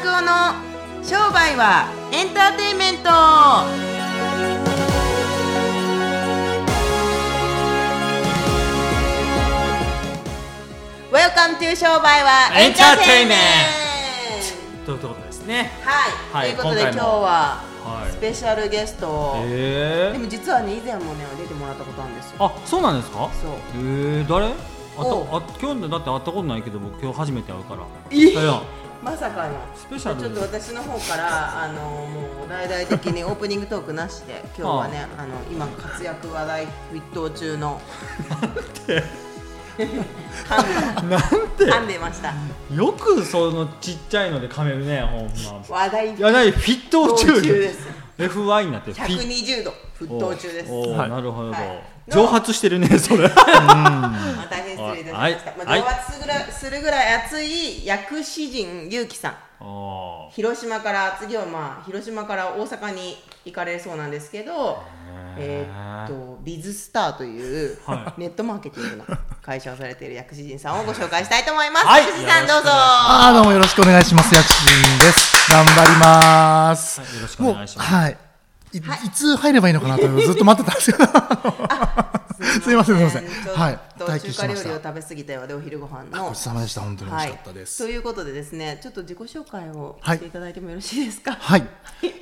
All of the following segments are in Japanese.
拓夫の商売はエンターテインメント。 Welcome to 商売はエンターテインメンということですね。トはい、はいということで今日ははい。スペシャルゲストを、えでも実はね以前もね出てもらったことあるんですよ。あ、そうなんですか？そう。えー、誰？あおう。たあ今日だって会ったことないけど僕今日初めて会うから。えいやまさかの。スペシャル。ちょっと私の方からあのもう大々的にオープニングトークなしで 今日はねあ。の今活躍話題沸騰中の。なんて。噛んで。ました。よくそのちっちゃいので噛めるねほんま。話題沸騰中です FY になってフィッ120度沸騰中です。はい。なるほど、はい。蒸発してるねそれ。まあ大変失礼いたしました、まあ、はい。はい蒸発するぐらいするぐらい熱い薬師陣ゆうきさん。あ広島から次はまあ広島から大阪に行かれるそうなんですけどえーっとビズスターというはネットマーケティングの会社をされている薬師陣さんをご紹介したいと思います。はい薬師さんどうぞ。あーどうもよろしくお願いします。薬師陣です。頑張ります。はいよろしくお願いしますはい。いはいいつ入ればいいのかなとずっと待ってたんですけど。すいませんすいませんちょっはいと待中華料機してました理を食べ過ぎたようでお昼ご飯の。ごちそうさまでした。本当に美味しかったではい、す。ということでですね、ちょっと自己紹介をはいしていただいてもよろしいですか？はい。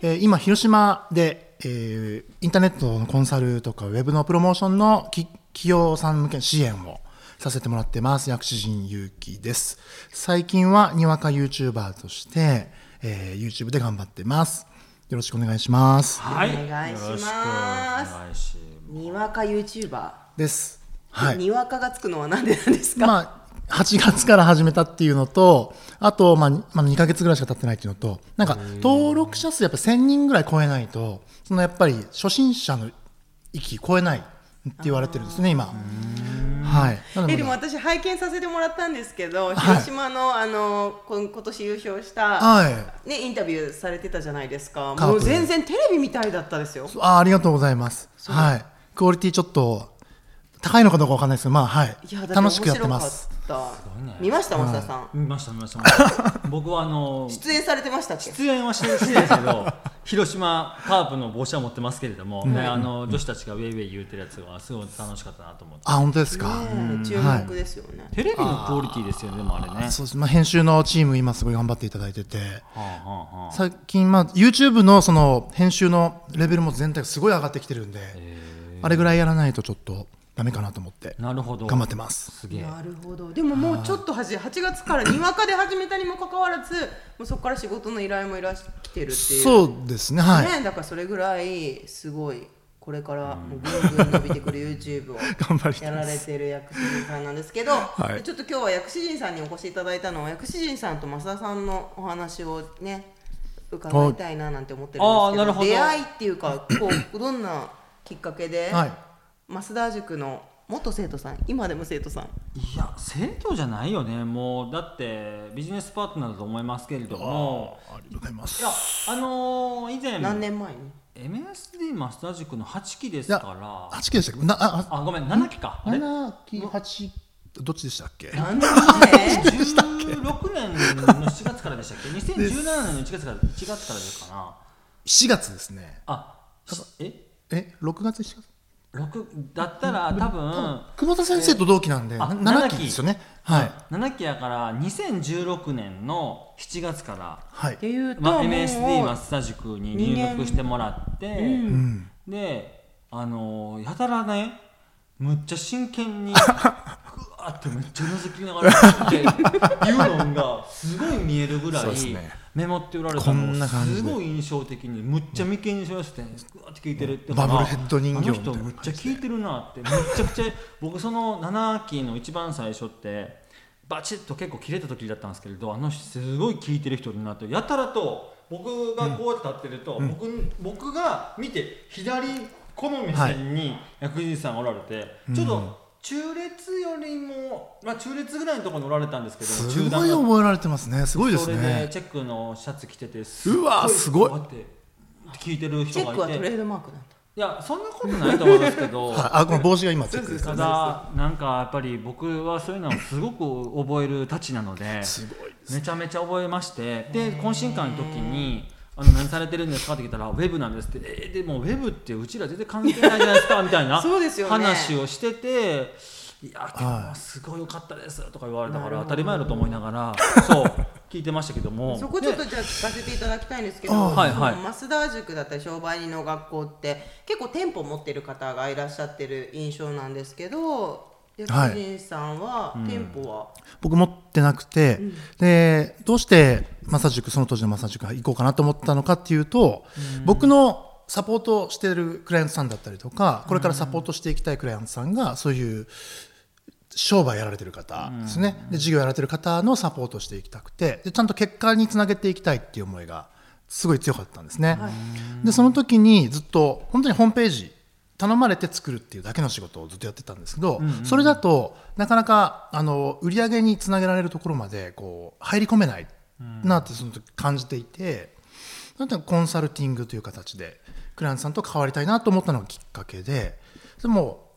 えー今広島で、えーインターネットのコンサルとかウェブのプロモーションのき企業さん向けの支援をさせてもらってます薬師陣ゆうきです。最近はにわか YouTuber として、えー YouTube で頑張ってます。よろしくお願いします。はい。お願いしますにわか YouTuber。です。はい。にわかがつくのはなんでなんですか？まあ、8月から始めたっていうのと、あと、まあ、にまあ、2ヶ月ぐらいしか経ってないっていうのと、なんか、登録者数やっぱ1000人ぐらい超えないと、そのやっぱり初心者の域超えないって言われてるんですね、今。はい。えでも私拝見させてもらったんですけど、い広島のあの今年優勝した、はい。ねインタビューされてたじゃないですか。もう全然テレビみたいだったですよ。あありがとうございます。はい。クオリティちょっと、高いのかどうかわかんないですけど、まあ、はい。楽しくやってます。面白かった見ました増田さん。見ました見ました。僕はあの出演されてましたっけ？出演はしてるしですけど広島カープの帽子は持ってますけれども、ねあの女子たちがウェイウェイ言うてるやつがすごい楽しかったなと思って。あ、本当ですか？ね注目ですよね。テレビのクオリティですよねでもあれね。そうです。まあ、編集のチーム今すごい頑張っていただいてて、はあはあはあ最近、まあ、YouTube のその編集のレベルも全体がすごい上がってきてるんで、あれぐらいやらないとちょっとダメかなと思ってなるほど。頑張ってます。すげえ。なるほど。でももうちょっとはじ8月からにわかで始めたにもかかわらず、もうそこから仕事の依頼もいらしてきてるっていう。そうですね、はい。ねだからそれぐらいすごいこれからもうぐんぐん伸びてくる YouTube を 頑張りやられてる薬師陣さんなんですけど、いでちょっと今日は薬師陣さんにお越しいただいたのは薬師陣さんと増田さんのお話をね伺いたいななんて思ってるんですけどあーなるほど出会いっていうかこうどんなきっかけで、はい。増田塾の元生徒さん今でも生徒さん。いや生徒じゃないよね。もうだってビジネスパートナーだと思いますけれども。ありがとうございます。い。やあのー、以前何年前に？MSD マスター塾の8期ですから。8期でしたっけ？なあ、あごめん7期か。あれ？7期、8、どっちでしたっけ？何年前16年の7月からでしたっけ？2017年の1月から1月からですかな ?4 月ですね。あしえ？え、6月、7月6だったら多分久保田先生と同期なんで、あな7 7期ですよね。はい。7期やから2016年の7月からはいって。いうと、まあ、MSD マスター塾に入学してもらって、うん。であのーやたらねむっちゃ真剣に ぐわってめっちゃうなずきながらっていうのがすごい見えるぐらいそうですねメモっておられたこのんな感じで。すごい印象的にむっちゃ眉間にしましてぐわって聞いてるってバブルヘッド人形あの人みたいな。むっちゃ聞いてるなって。めちゃくちゃ僕その7期の一番最初ってバチッと結構切れた時だったんですけれどあの人すごい聞いてる人になってやたらと僕がこうやって立ってると、僕僕が見て左この目線に薬師さんがおられて、ちょっと中列よりも、まあ、中列ぐらいのところにおられたんですけどすごい覚えられてますね。すごいですそれでね。チェックのシャツ着ててうわすごい。って聞いてるチ人がいて。ェックはトレードマークなんだ。いやそんなことないと思いますけど。はい、あ、この帽子が今チェックです。ただなんかやっぱり僕はそういうのをすごく覚えるたちなのですごいでめちゃめちゃ覚えましてで懇親会の時に「あの何されてるんですか?」って聞いたら「ウェブなんです」って「えーでもウェブってうちら全然関係ないじゃないですか」みたいな そうですよね。話をしてて「いや今日はすごい良かったです」とか言われたから当たり前だと思いながら そう聞いてましたけども。そこちょっとでじゃあ聞かせていただきたいんですけど、あはいはい。その増田塾だったり商売人の学校って結構店舗持ってる方がいらっしゃってる印象なんですけど薬師さんは店舗は、僕持ってなくて、でどうしてマサ塾その当時のマサ塾行こうかなと思ったのかっていうと、僕のサポートしてるクライアントさんだったりとかこれからサポートしていきたいクライアントさんがそういう商売やられてる方ですね、で事業やられてる方のサポートをしていきたくてでちゃんと結果につなげていきたいっていう思いがすごい強かったんですね、でその時にずっと本当にホームページ頼まれて作るっていうだけの仕事をずっとやってたんですけど、それだとなかなかあの売り上げにつなげられるところまでこう入り込めないなってその時感じていて、なんてコンサルティングという形でクライアントさんと関わりたいなと思ったのがきっかけででも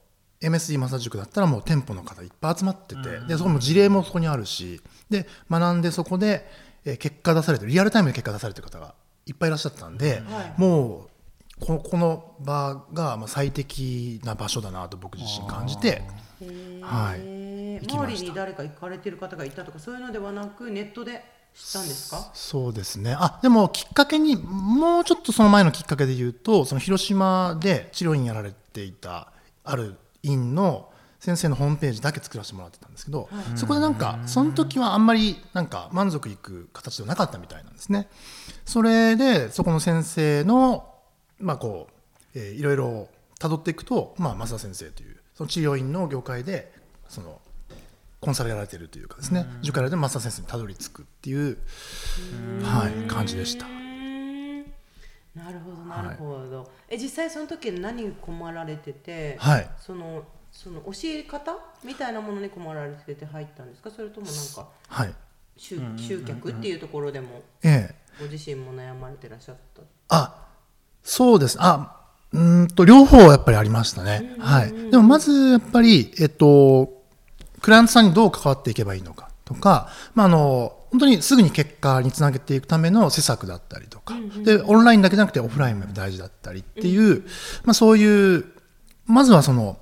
MSD マサ塾だったらもう店舗の方いっぱい集まってて、でそこも事例もそこにあるしで学んでそこで、えー結果出されてるリアルタイムで結果出されてる方がいっぱいいらっしゃったんで、はいもうここの場がまあ最適な場所だなと僕自身感じて、はい。周りに誰か行かれてる方がいたとかそういうのではなくネットで知ったんですか？そうですね。あでもきっかけにもうちょっとその前のきっかけで言うとその広島で治療院やられていたある院の先生のホームページだけ作らせてもらってたんですけど、そこでなんかその時はあんまりなんか満足いく形ではなかったみたいなんですね。それでそこの先生のまあこう、えーいろいろ辿っていくと、まあ、増田先生というその治療院の業界でそのコンサルやられてるというかですね。塾やられてる増田先生にたどり着くっていう、はい、感じでした。なるほどなるほど、え実際その時何に困られてて、はい。そのその教え方みたいなものに困られてて入ったんですか？それともなんかはい。集集客っていうところでもええ、ご自身も悩まれてらっしゃった？あそうです。あうーんと両方やっぱりありましたね、はい、でもまずやっぱり、えっと、クライアントさんにどう関わっていけばいいのかとか、まあ、あの本当にすぐに結果につなげていくための施策だったりとか、でオンラインだけじゃなくてオフラインも大事だったりっていう、まあ、そういうまずはその、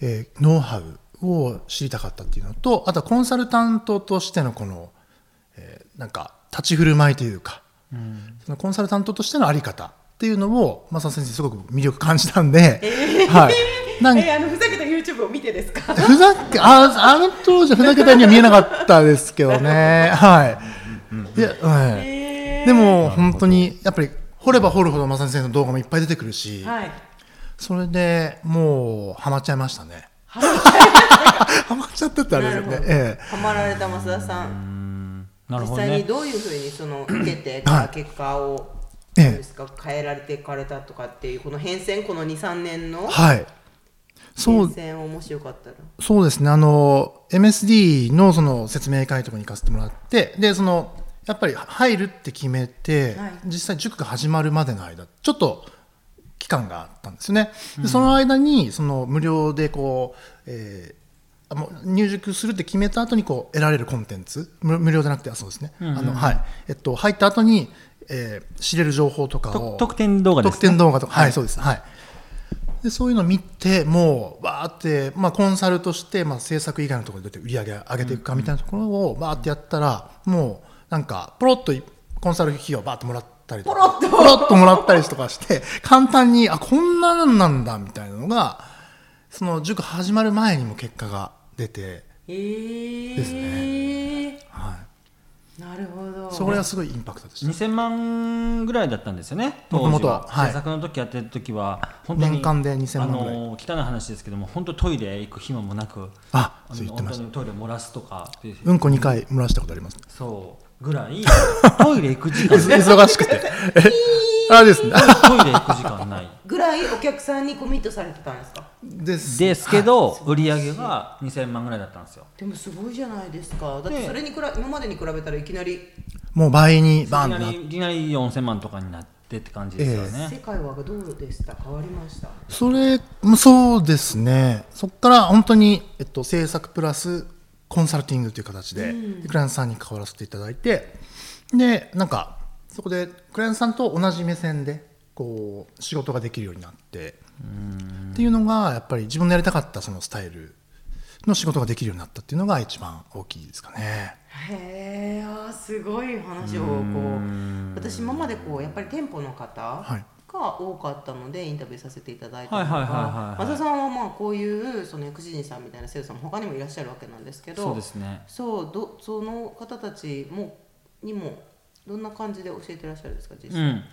えーノウハウを知りたかったっていうのとあとはコンサルタントとしてのこの、えーなんか立ち振る舞いというか、そのコンサルタントとしてのあり方っていうのを正先生すごく魅力感じたんで、はい、なんえあのふざけた YouTube を見てですか？ふざけああの当時はふざけたには見えなかったですけどね。はい。いや、はい、でも本当にやっぱり掘れば掘るほど正先生の動画もいっぱい出てくるし、はい。それでもうハマっちゃいましたね。ハマっちゃったってあれですよね。ええ。ハマられた増田さん。実なるほどね。際にどういうふうにその受けてはい。結果をええどうですか？変えられていかれたとかっていうこの変遷この23年のはい。そう。変遷をもしよかったら。そうですね、あの MSD のその説明会とかに行かせてもらって、でそのやっぱり入るって決めて、はい。実際、塾が始まるまでの間、ちょっと期間があったんですよね。でその間にその無料でこう、えーあもう入塾するって決めた後にこう得られるコンテンツ。無無料じゃなくてあそうですね、あのはい。えっと、入った後に、えー知れる情報とかをと特典動画ですね。特典動画とか、はい、そうです。はい。でそういうのを見て、もう、わーって、まあ、コンサルとして、まあ、制作以外のところでどうやって売り上げ上げていくかみたいなところを、バーってやったら、もう、なんか、ポロッとコンサル費用バーッともらったりとか、ポロッと。ポロッともらったりとかして、簡単に、あ、こんなんなんだ、みたいなのが、その塾始まる前にも結果が出て、えー、ですはなるほどそれはすごいインパクトでした。2000万ぐらいだったんですよね当元々時は、はい制作の時やってる時は本当に年間で2000万ぐらいあの汚い話ですけども本当トイレ行く暇もなくあ、そう言ってました。本当にトイレ漏らすとかううんこ2回漏らしたことあります。そうぐらいトイレ行く時間 忙しくて。えあれですね。トイレ行く時間ない。ぐらいお客さんにコミットされてたんですか？です。ですけど、売り上げが2000万ぐらいだったんですよ。でもすごいじゃないですか。だってねそれにくら今までに比べたらいきなりもう倍にバいきなーンとなってりいきなり4000万とかになってって感じですよね、世界はどうでした？変わりました？それもそうですね。そこから本当に、えっと、制作プラスコンサルティングという形で,、でクライアントさんに関わらせていただいてでなんかそこでクライアントさんと同じ目線でこう仕事ができるようになってっていうのがやっぱり自分のやりたかったそのスタイルの仕事ができるようになったっていうのが一番大きいですかね。へえすごい話をこう私今までこうやっぱり店舗の方はい。が多かったのでインタビューさせていただいたりとはいはいはいはいはい。か増田さんはまあこういうその薬師人さんみたいな生徒さんも他にもいらっしゃるわけなんですけどそうですね。そうどその方たちもにもどんな感じで教えてらっしゃるんですか実際、うん、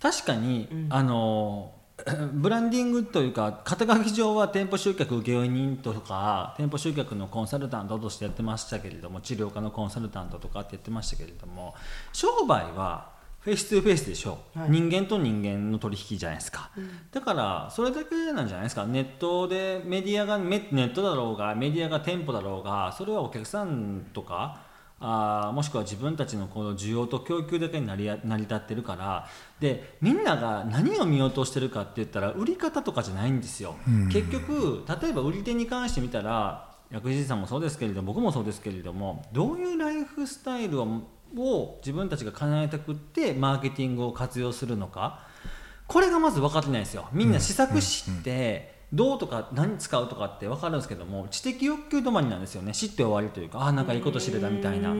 確かに、あの ブランディングというか肩書き上は店舗集客請負人とか店舗集客のコンサルタントとしてやってましたけれども治療科のコンサルタントとかってやってましたけれども商売はフェイス2フェイスでしょ、はい。人間と人間の取引じゃないですか、だからそれだけなんじゃないですか。ネットでメディアがメネットだろうがメディアが店舗だろうがそれはお客さんとかあーもしくは自分たちのこの需要と供給だけに成りや成り立ってるから。でみんなが何を見落としてるかって言ったら売り方とかじゃないんですよ、結局例えば売り手に関して見たら薬師寺さんもそうですけれども僕もそうですけれどもどういうライフスタイルをを自分たちが叶えたくってマーケティングを活用するのか。これがまず分かってないんですよ。みんな試作してどうとか何使うとかって分かるんですけども知的欲求止まりなんですよね。知って終わりというかああなんかいいこと知れたみたいな。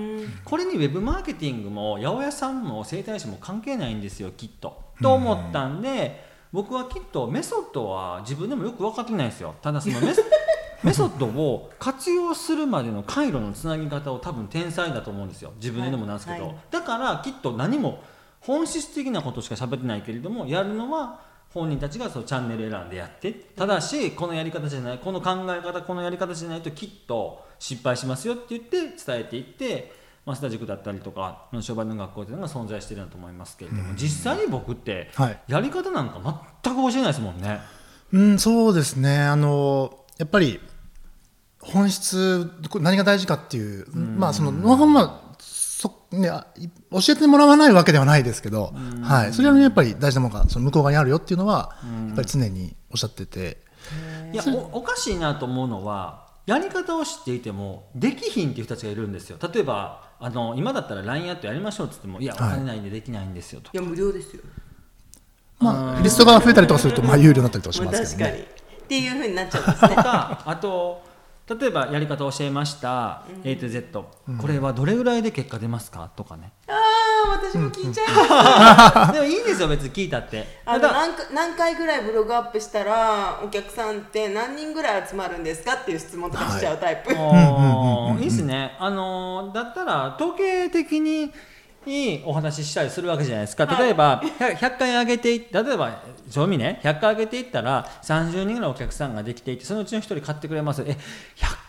これにウェブマーケティングも八百屋さんも整体師も関係ないんですよきっと。と思ったんで僕はきっとメソッドは自分でもよく分かってないんですよ。ただそのメソ メソッドを活用するまでの回路のつなぎ方を多分天才だと思うんですよ。自分でもなんですけど、はいはい。だからきっと何も本質的なことしか喋ってないけれどもやるのは本人たちがそのチャンネル選んでやってただしこのやり方じゃないこの考え方このやり方じゃないときっと失敗しますよって言って伝えていって増田塾だったりとか商売の学校というのが存在しているんだと思いますけれども実際に僕ってはいやり方なんか全く教えないですもんね。うん、そうですね。あのやっぱり本質こ何が大事かっていう、まあそのノウハウはそね教えてもらわないわけではないですけど、はい、それはねやっぱり大事なものがその向こう側にあるよっていうのは、やっぱり常におっしゃってて、いやおおかしいなと思うのはやり方を知っていてもできひんっていう人たちがいるんですよ。例えばあの今だったら LINE アットやりましょうっつってもいやおはい。金ないんでできないんですよと、いや無料ですよ、まあリストが増えたりとかするとまあ有料になったりとかしますけど確かに。ね。っていうふうになっちゃうんですね。とかあと例えばやり方を教えました、A to Z、これはどれぐらいで結果出ますか？とかね。ああ私も聞いちゃいます、でもいいんですよ別に聞いたって。あの何回何回ぐらいブログアップしたらお客さんって何人ぐらい集まるんですかっていう質問とかしちゃうタイプ、おーいいですね、あのーだったら統計的ににお話ししたりするわけじゃないですか。例えば 100, 100回上げてい例えば賞味ね100回上げていったら30人ぐらいお客さんができていてそのうちの1人買ってくれます。え100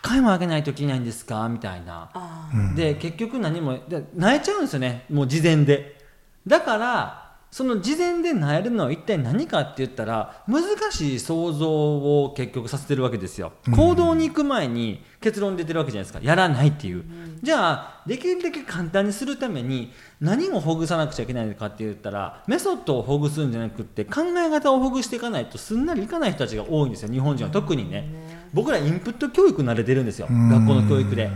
回も上げないといけないんですか？みたいな。あで結局何もで泣いちゃうんですよね。もう事前で。だからその事前で泣えるのは一体何かって言ったら難しい想像を結局させてるわけですよ。行動に行く前に結論出てるわけじゃないですか。やらないっていう、じゃあできるだけ簡単にするために何をほぐさなくちゃいけないのかって言ったらメソッドをほぐすんじゃなくって考え方をほぐしていかないとすんなりいかない人たちが多いんですよ。日本人は。特にね。僕らインプット教育慣れてるんですよ。学校の教育で。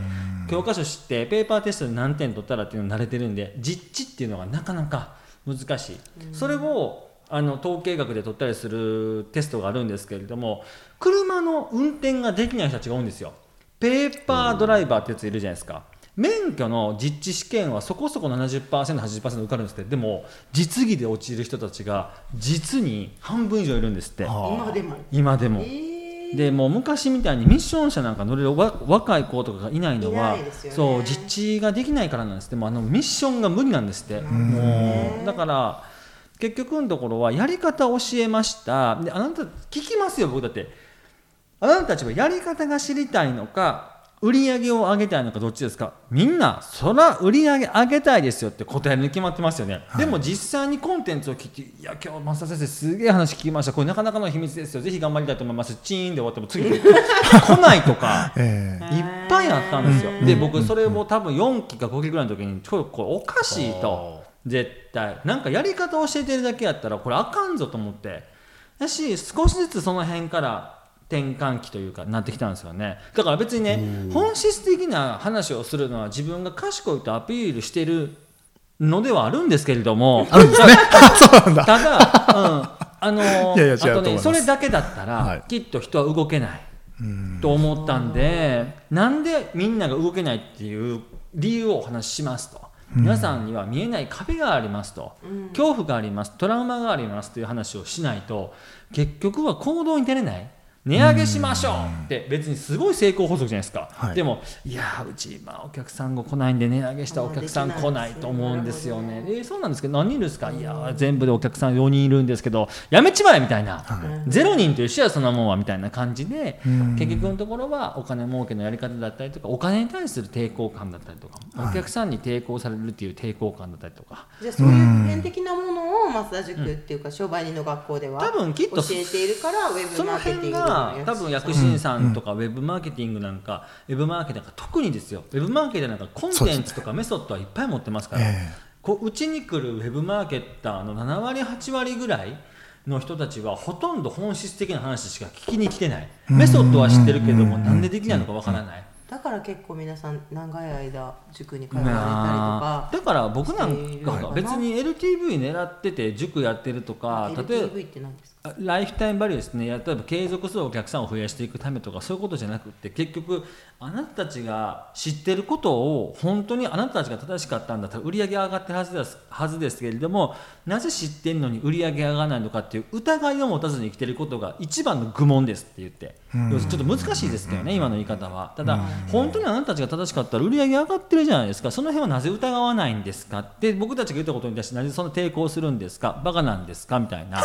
教科書知ってペーパーテストで何点取ったらっていうの慣れてるんで実地っていうのがなかなか難しい、それをあの統計学で取ったりするテストがあるんですけれども車の運転ができない人たちが多いんですよ。ペーパードライバーってやついるじゃないですか。免許の実地試験はそこそこ 70%80% 受かるんですって。でも実技で落ちる人たちが実に半分以上いるんですって。今でも。今でも。えーでもう昔みたいにミッション車なんか乗れるわ若い子とかがいないのはね。そう実地ができないからなんですって。もうあのミッションが無理なんですって。もうだから結局のところはやり方を教えました。であなた聞きますよ僕だって。あなたたちはやり方が知りたいのか売り上げを上げたいのかどっちですか？みんなそら売り上げ上げたいですよって答えに決まってますよね、でも実際にコンテンツを聞いていや今日増田先生すげえ話聞きました。これなかなかの秘密ですよ。ぜひ頑張りたいと思います。チーンで終わっても次 来ないとか えいっぱいあったんですよ。で僕それを多分4期か5期ぐらいの時にちょっとこれおかしいと。絶対。なんかやり方を教えてるだけやったらこれあかんぞと思って。だし少しずつその辺から転換期というかなってきたんですよね。だから別にね本質的な話をするのは自分が賢いとアピールしてるのではあるんですけれどもあるんですね。そうなんだ。ただ、うん、あのー いやいや違うあとねそれだけだったら、はい。きっと人は動けないと思ったんでなんでみんなが動けないっていう理由をお話ししますと。皆さんには見えない壁がありますと、恐怖があります。トラウマがありますという話をしないと結局は行動に出れない値上げしましょうって別にすごい成功法則じゃないですか、はい。でもいやーうち今お客さんが来ないんで値上げしたらお客さん来ないと思うんですよね。えーそうなんですけど何人ですか？いやー全部でお客さん4人いるんですけどやめちまえみたいな、0人という人はそんなもんはみたいな感じで結局のところはお金儲けのやり方だったりとかお金に対する抵抗感だったりとか、お客さんに抵抗されるっていう抵抗感だったりとか。じゃあそういう普遍的なものを増田塾っていうか商売人の学校では多分きっと教えているからウェブマーケティング多分薬師師さんとかウェブマーケティングなんか、ウェブマーケなんか特にですよ。ウェブマーケティングなんかコンテンツとかメソッドはいっぱい持ってますから、えこううちに来るウェブマーケッターの7割8割ぐらいの人たちはほとんど本質的な話しか聞きに来てない。メソッドは知ってるけどもなんでできないのかわからない。だから結構皆さん長い間塾に通われたりとかまあだから僕なんか別に LTV 狙ってて塾やってるとか例えば LTV って何ですか？あライフタイムバリューですね。例えば継続するお客さんを増やしていくためとかそういうことじゃなくて結局あなたたちが知ってることを本当にあなたたちが正しかったんだったら売り上げ上がってるはずですはずですけれどもなぜ知ってるのに売り上げ上がらないのかっていう疑いを持たずに生きてることが一番の愚問ですって言って。要するにちょっと難しいですけどね今の言い方は。ただ本当にあなたたちが正しかったら売り上げ上がってるじゃないですか。その辺はなぜ疑わないんですかって僕たちが言ったことに対してなぜそんな抵抗するんですか？バカなんですか？みたいな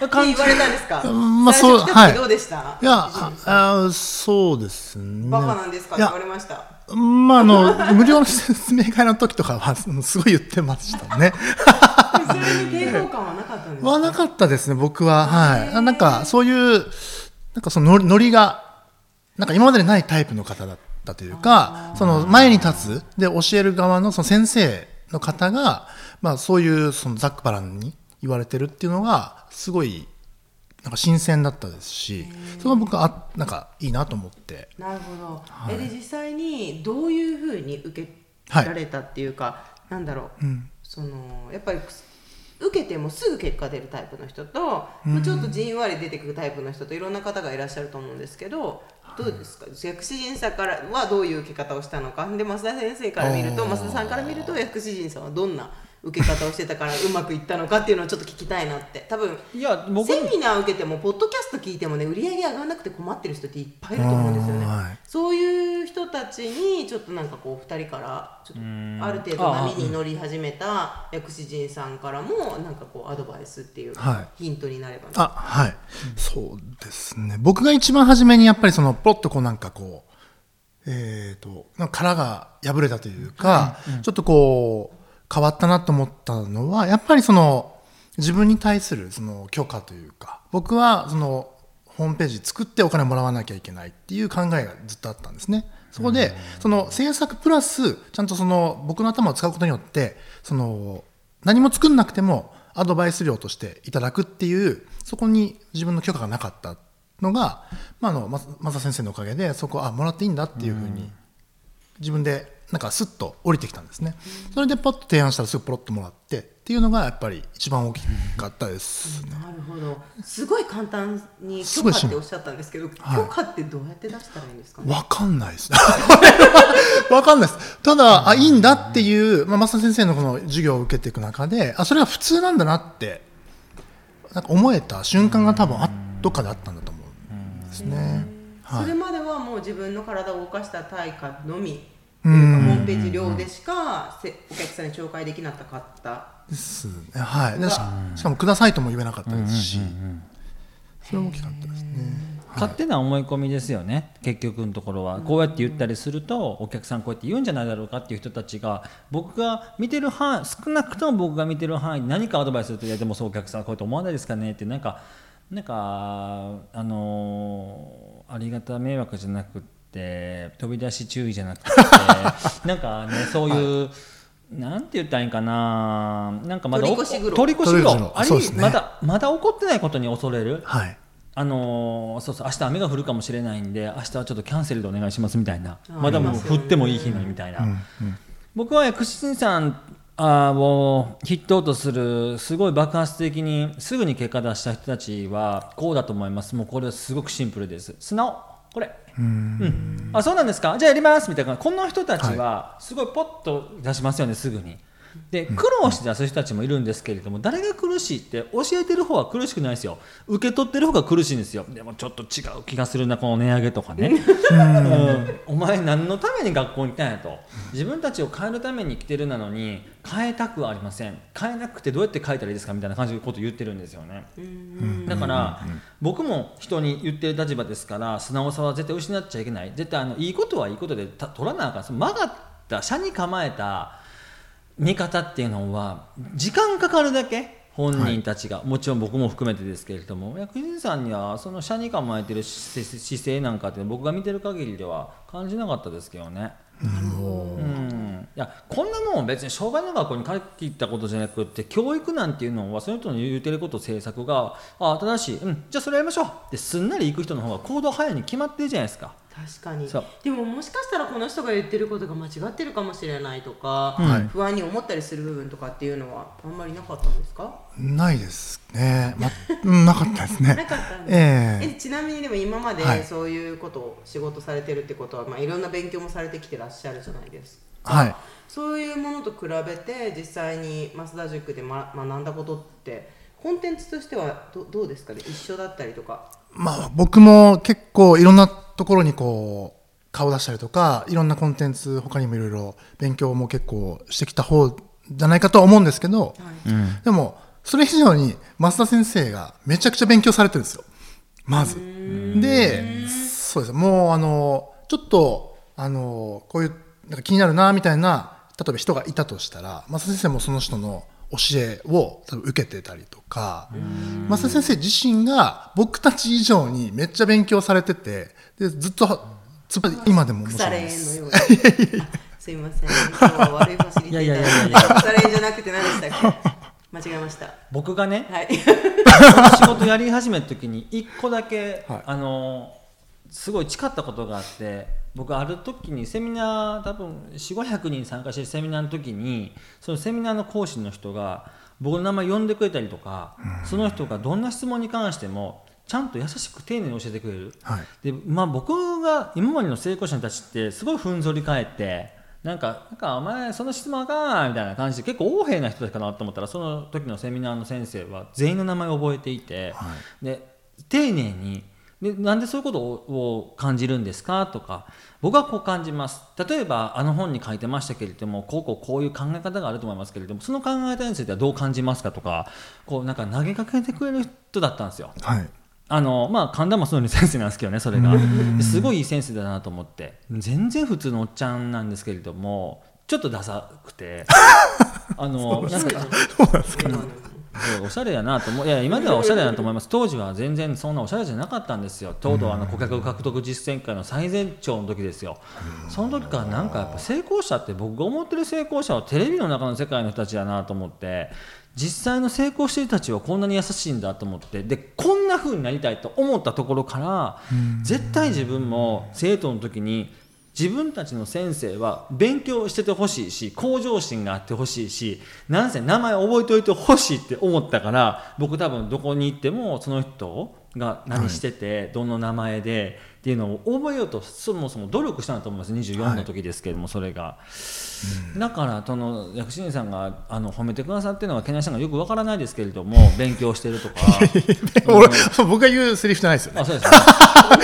言われたんですか？まあそうはい。時どうでした？いやああそうですね。バカなんですか？言われました？まああの無料の説明会の時とかはすごい言ってましたね。それに抵抗感はなかったんですか？はなかったですね僕は。はい。あなんかそういうなんかそのノリがなんか今までにないタイプの方だったというかその前に立つで教える側のその先生の方がまあそういうそのざっくばらんに言われてるっていうのがすごいなんか新鮮だったですしそれは僕はあなんかいいなと思って。なるほど、えで実際にどういうふうに受けられたっていうか、なんだろう、そのやっぱり受けてもすぐ結果出るタイプの人と、まあちょっとじんわり出てくるタイプの人といろんな方がいらっしゃると思うんですけどどうですか？薬師陣さんからはどういう受け方をしたのか。で増田先生から見ると増田さんから見ると薬師陣さんはどんな受け方をしてたからうまくいったのかっていうのをちょっと聞きたいなって。多分いや僕セミナー受けてもポッドキャスト聞いてもね売り上げ上がらなくて困ってる人っていっぱいいると思うんですよね、はい。そういう人たちにちょっとなんかこう2人からちょっとある程度波に乗り始めた薬師陣さんからもなんかこうアドバイスっていうはヒントになればな、あはい、そうですね。僕が一番初めにやっぱりそのポロッとこうなんかこうえー、となんか殻が破れたというか、ちょっとこう変わったなと思ったのはやっぱりその自分に対するその許可というか僕はそのホームページ作ってお金もらわなきゃいけないっていう考えがずっとあったんですね。そこでその制作プラスちゃんとその僕の頭を使うことによってその何も作んなくてもアドバイス料としていただくっていうそこに自分の許可がなかったのが、まあ、あのま増田先生のおかげでそこあもらっていいんだっていうふうに自分でなんかスッと降りてきたんですねそれでポッと提案したらすぐポロッともらってっていうのがやっぱり一番大きかったですねなるほどすごい簡単に許可っておっしゃったんですけど、はい許可ってどうやって出したらいいんですかね？わかんないです。わかんないです。ただ、あ、いいんだっていう、まあ、増田先生のこの授業を受けていく中で、あ、それは普通なんだなって、なんか思えた瞬間が多分あどっかであったんだと思うんですね。はい。それまではもう自分の体を動かした対価のみ。うホーんムページ上でしかせお客さんに紹介できなかった。ですね。はい。でししかも、くださいとも言えなかったですし、それは大きかったですね。勝手な思い込みですよね。結局のところは。こうやって言ったりするとお客さんこうやって言うんじゃないだろうかっていう人たちが僕が見てる範囲少なくとも僕が見てる範囲に何かアドバイスするといやでもそうお客さんこうやって思わないですかねってなんかなんかあのーありがた迷惑じゃなくって飛び出し注意じゃなくて なんかねそういう、なんて言ったらいいんかな。なんかまだお取り越し苦労。取り越しね。まだまだ起こってないことに恐れる。はい。あのー、そうそう明日雨が降るかもしれないんで明日はちょっとキャンセルでお願いしますみたいな。まだもう降ってもいい日のみたいな、うんうん、僕は薬師さんあを筆頭とするすごい爆発的にすぐに結果出した人たちはこうだと思います。もうこれはすごくシンプルです。素直。これ。うん、あそうなんですか？じゃあやります。みたいな。この人たちはすごいポッと出しますよねすぐにで苦労して出す人たちもいるんですけれども誰が苦しいって教えてる方は苦しくないですよ。受け取ってる方が苦しいんですよ。でもちょっと違う気がするなこの値上げとかね、うん、お前何のために学校に来たんやと。自分たちを変えるために来てるなのに変えたくはありません。変えなくてどうやって変えたらいいですかみたいな感じのことを言ってるんですよね。だから僕も人に言ってる立場ですから素直さは絶対失っちゃいけない。絶対あのいいことはいいことで取らなあかん。曲がった車に構えた見方っていうのは時間かかるだけ本人たちが、はい、もちろん僕も含めてですけれども。薬師さんにはその車に構えてる姿勢なんかって僕が見てる限りでは感じなかったですけどね。うん、いやこんなもん別に障害の学校に帰っていったことじゃなくて教育なんていうのはその人の言うてること政策があ正しい、うん、じゃあそれやりましょう。ってすんなり行く人の方が行動早いに決まってるじゃないですか。確かに。でももしかしたらこの人が言ってることが間違ってるかもしれないとか、はい、不安に思ったりする部分とかっていうのはあんまりなかったんですか？ないですね、ま、なかったですね。なかったんです、え。ー、えちなみにでも今までそういうことを仕事されてるってことは、まあ、いろんな勉強もされてきてらっしゃるじゃないですか、はい、そういうものと比べて実際に増田塾で、ま、学んだことってコンテンツとしてはどどうですかね？一緒だったりとか。まあ僕も結構いろんなところにこう顔出したりとかいろんなコンテンツ他にもいろいろ勉強も結構してきた方じゃないかとは思うんですけど、はい、でもそれ以上に増田先生がめちゃくちゃ勉強されてるんですよ。まず。でそうです。もうあのちょっとあのこういうなんか気になるなみたいな例えば人がいたとしたら増田先生もその人の教えを多分受けてたりとか増田先生自身が僕たち以上にめっちゃ勉強されててでずっとつ今でも面白いです。すいません。今日は悪いファシリティいやいやいやいや。腐れ縁じゃなくて何でしたっけ？間違えました。僕がね、はい、仕事やり始めた時に一個だけ、はい、あのすごい誓ったことがあって、僕ある時にセミナー多分4500人参加してるセミナーの時にそのセミナーの講師の人が僕の名前呼んでくれたりとか、その人がどんな質問に関してもちゃんと優しく丁寧に教えてくれる、はい、でまあ、僕が今までの成功者たちってすごいふんぞり返ってなんかなんかお前その質問あかんみたいな感じで結構横柄な人たちかなと思ったらその時のセミナーの先生は全員の名前を覚えていて、はい、で丁寧にでなんでそういうことを感じるんですかとか僕はこう感じます。例えばあの本に書いてましたけれどもこうこうこういう考え方があると思いますけれどもその考え方についてはどう感じますかとかこうなんか投げかけてくれる人だったんですよ。はい。あのまあ神田もそういう先生なんですけどねそれが。すごいいい先生だなと思って。全然普通のおっちゃんなんですけれどもちょっとダサくて。あのなんか？おしゃれやなと思う。いや今ではおしゃれだなと思います。当時は全然そんなおしゃれじゃなかったんですよ。とうとうあの顧客獲得実践会の最前長の時ですよ。その時からなんかやっぱ成功者って僕が思ってる成功者はテレビの中の世界の人たちだなと思って実際の成功してる人たちはこんなに優しいんだと思ってでこんな風になりたいと思ったところから絶対自分も生徒の時に自分たちの先生は勉強しててほしいし向上心があってほしいしなんせ名前覚えておいてほしいって思ったから僕多分どこに行ってもその人が何してて、はい、どの名前でっていうのを覚えようとそもそも努力したんだと思います。24の時ですけれども、はい、それが、うん、だからその薬師院さんがあの褒めてくださってるのはけなしさんがよくわからないですけれども 勉強してるとか。僕が言うセリフじゃないですよね。あそうです。ね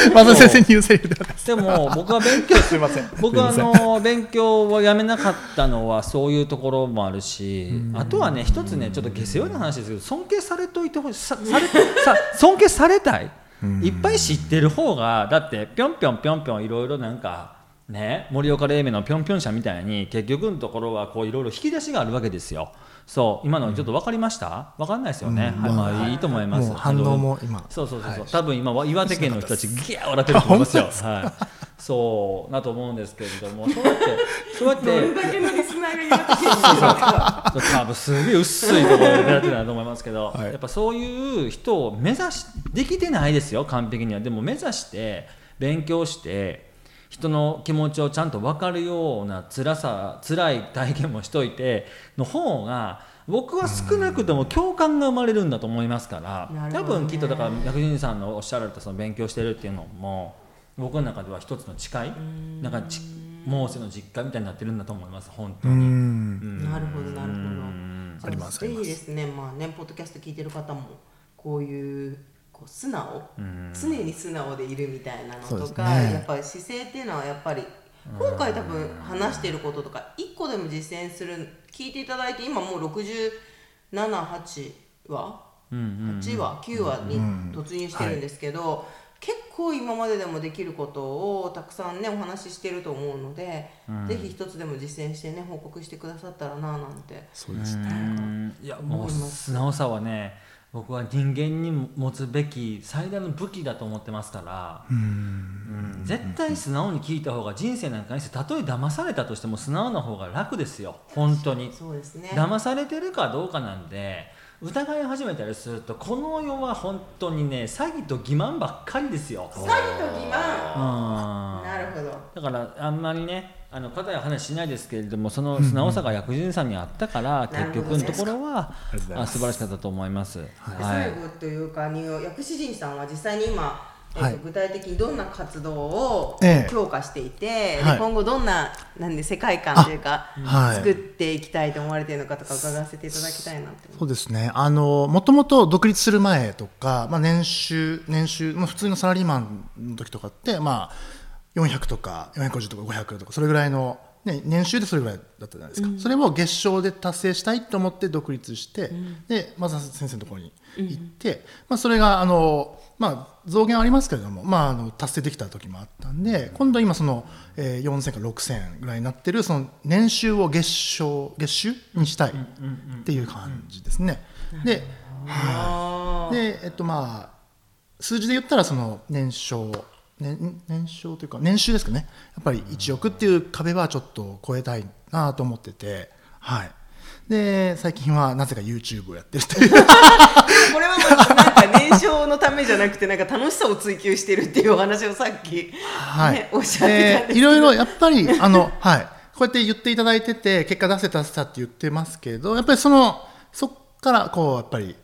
松先生に言うセリフでも僕は勉強すみません。僕はあの勉強をやめなかったのはそういうところもあるしあとはね一つねちょっと下世話な話ですけど尊敬されといてほしさされさ尊敬されたいいっぱい知ってる方がだってぴょんぴょんぴょんぴょんいろいろなんかね盛岡冷麺のぴょんぴょん社みたいに結局のところはこういろいろ引き出しがあるわけですよ。そう今のちょっと分かりました、分かんないですよね、はいまあいいと思います。反応も今そうそうそうそう、多分今岩手県の人たちギャー笑ってると思いますよ。はい。そうなと思うんですけれども、そうやってそうやってどれだけのリスナーが多分すげえ薄いところで狙ってたと思いますけど、はい。やっぱそういう人を目指しできてないですよ完璧には。でも目指して勉強して人の気持ちをちゃんと分かるような辛さ辛い体験もしといての方が僕は少なくとも共感が生まれるんだと思いますから、ね。分きっとだから薬人さんのおっしゃられたその勉強してるっていうのも僕の中では一つの誓いなんかちモーセの実家みたいになってるんだと思います本当うに。ん。なるほどなるほど。ありますあぜひですねまあねポッドキャスト聞いてる方もこういうこう素直。うん。常に素直でいるみたいなのとか、すね。やっぱり姿勢っていうのはやっぱり今回多分話していることとか一個でも実践する聞いていただいて今もう678話うんうん8話9話に突入してるんですけど、結構今まででもできることをたくさんねお話ししてると思うので、ぜひ一つでも実践してね報告してくださったらななんて。そうですね。うん。いやもう素直さはね僕は人間に持つべき最大の武器だと思ってますから、うん。絶対素直に聞いた方が人生なんかにしてたとえ騙されたとしても素直な方が楽ですよ。本当に。そうですね。騙されてるかどうかなんで疑い始めたりするとこの世は本当にね詐欺と欺瞞ばっかりですよ。詐欺と欺瞞。うん。なるほど。だからあんまりねあの硬い話しないですけれどもその素直さが薬人さんにあったから、なるほど。結局のところはあ素晴らしかったと思います。ではい。最後というかに薬師陣さんは実際に今、えっとはい。具体的にどんな活動をええ。強化していて、ではい。今後どんななんで世界観というか、はい。作っていきたいと思われているのかとか伺わせていただきたいなってそうですね。あの、もともと独立する前とか、まあ、年収、年収、まあ、普通のサラリーマンの時とかって、まあ、400とか、450とか500とか、それぐらいの、ね、年収でそれぐらいだったじゃないですか。それを月賞で達成したいと思って独立して、で、まず先生のところに行って、まあ、それが、あの、まあ、増減ありますけれども、まあ、あの達成できた時もあったんで、今度今その、えー、4000から6000ぐらいになってるその年収を月賞月収にしたいっていう感じですね。で、あー。でえっとまあ数字で言ったらその年商年年商というか年収ですかね。やっぱり1億っていう壁はちょっと超えたいなと思っててはいで最近はなぜか YouTube をやってるという。これはまあなんか年少のためじゃなくてなんか楽しさを追求してるっていうお話をさっき、はい、ね、おっしゃってたんですけど。でいろいろやっぱりあの、はい、こうやって言っていただいてて結果出せた出せたって言ってますけどやっぱりそのそっからこうやっぱり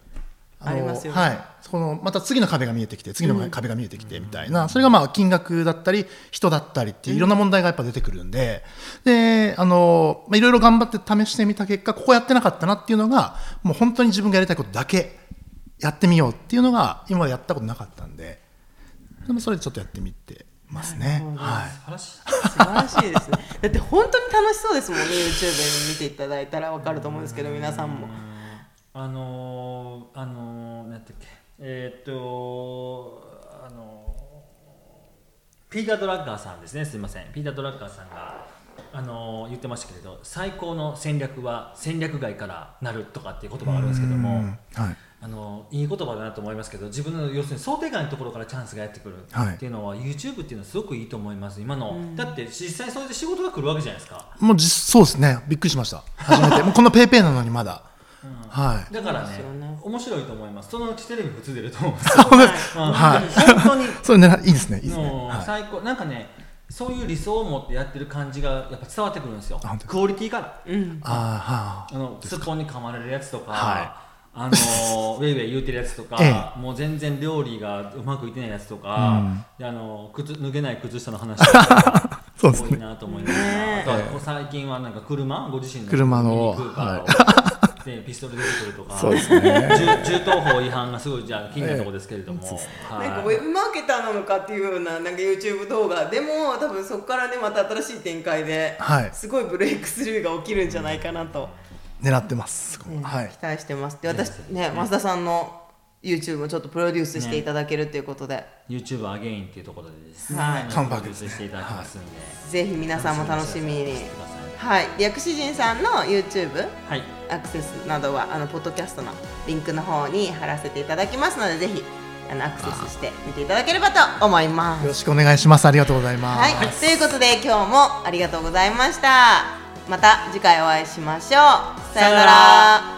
のありますよね。はい、そのまた次の壁が見えてきて次の壁が見えてきてみたいな、それがまあ金額だったり人だったりっていういろんな問題がやっぱ出てくるんで、であのまあいろいろ頑張って試してみた結果ここやってなかったなっていうのがもう本当に自分がやりたいことだけやってみようっていうのが今までやったことなかったんで。でもそれでちょっとやってみてますね。はい素晴らしい。素晴らしいですね。だって本当に楽しそうですもんね YouTube 見ていただいたら分かると思うんですけど皆さんも。あのー、あのー、なんだっけえー、っとあのー、ピーター・ドラッガーさんですね。すみません。ピーター・ドラッガーさんがあのー、言ってましたけれど最高の戦略は戦略外からなるとかっていう言葉があるんですけどもはい。あのいい言葉だなと思いますけど自分の要するに想定外のところからチャンスがやってくるはい。っていうのは、YouTube っていうのはすごくいいと思います今の、だって実際それで仕事が来るわけじゃないですか。もう実そうですね。びっくりしました。初めて。もうこのペイペイなのにまだ、はい。だからねそうですよね。面白いと思います。そのうちテレビ普通出ると思うんです はいうんはい。本当に。それねいいですねいいですね、もうはい、最高。なんかねそういう理想を持ってやってる感じがやっぱ伝わってくるんですよ。クオリティから。うん。ああのすっぽんに噛まれるやつとか、はあの ウェイウェイ言うてるやつとか、えもう全然料理がうまくいってないやつとか、であの靴脱げない靴下の話とか そうですね。多いなと思います。ねあとは最近はなんか車？ご自身の車のミニクーパーを、でピストル出てくるとかそうですね銃銃刀法違反がすごいじゃあ気になるところですけれども、はい。なんかウェブマーケターなのかっていうようななんか YouTube 動画。でも多分そこからねまた新しい展開で、はいすごいブレイクスルーが起きるんじゃないかなと、狙ってます、ねはい。期待してます。で私ね増田さんの YouTube もちょっとプロデュースしていただけるっていうことで、YouTube アゲインっていうところでですね、はい。プロデュースしていただきますんで、ぜひ皆さんも楽しみにはい。薬師陣さんの YouTube はい。アクセスなどはあのポッドキャストのリンクの方に貼らせていただきますのでぜひあのアクセスして見ていただければと思います。よろしくお願いします。ありがとうございます、はい、ということで今日もありがとうございました。また次回お会いしましょう。さようなら